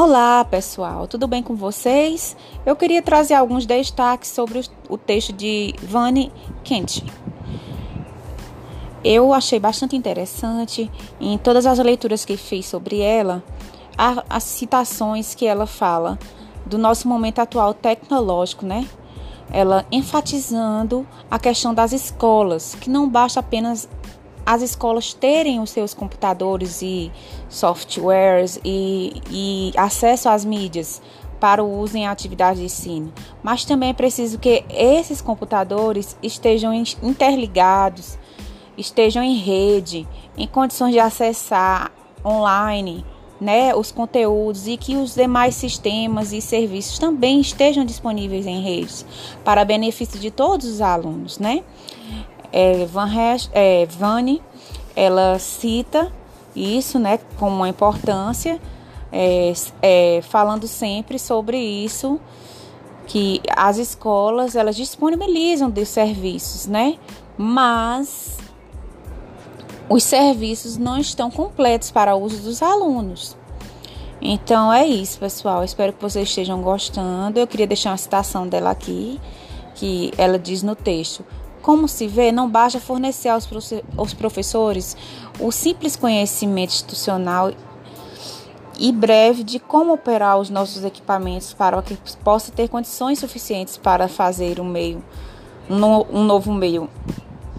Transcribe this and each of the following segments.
Olá, pessoal, tudo bem com vocês? Eu queria trazer alguns destaques sobre o texto de Vani Kent. Eu achei bastante interessante em todas as leituras que fiz sobre ela, as citações que ela fala do nosso momento atual tecnológico, né? Ela enfatizando a questão das escolas, que não basta apenas as escolas terem os seus computadores e softwares e, e acesso às mídias para o uso em atividade de ensino, mas também é preciso que esses computadores estejam interligados, estejam em rede, em condições de acessar online né, os conteúdos e que os demais sistemas e serviços também estejam disponíveis em redes para benefício de todos os alunos, né? É, Van é, Vani, ela cita isso, né, como uma importância, é, é, falando sempre sobre isso, que as escolas elas disponibilizam de serviços, né, mas os serviços não estão completos para o uso dos alunos. Então é isso, pessoal. Espero que vocês estejam gostando. Eu queria deixar uma citação dela aqui, que ela diz no texto: como se vê, não basta fornecer aos, aos professores o simples conhecimento institucional e breve de como operar os nossos equipamentos para que possa ter condições suficientes para fazer um meio, um, novo meio.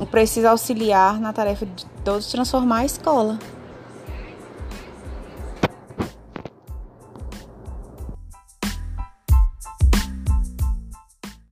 Precisa auxiliar na tarefa de todos transformar a escola.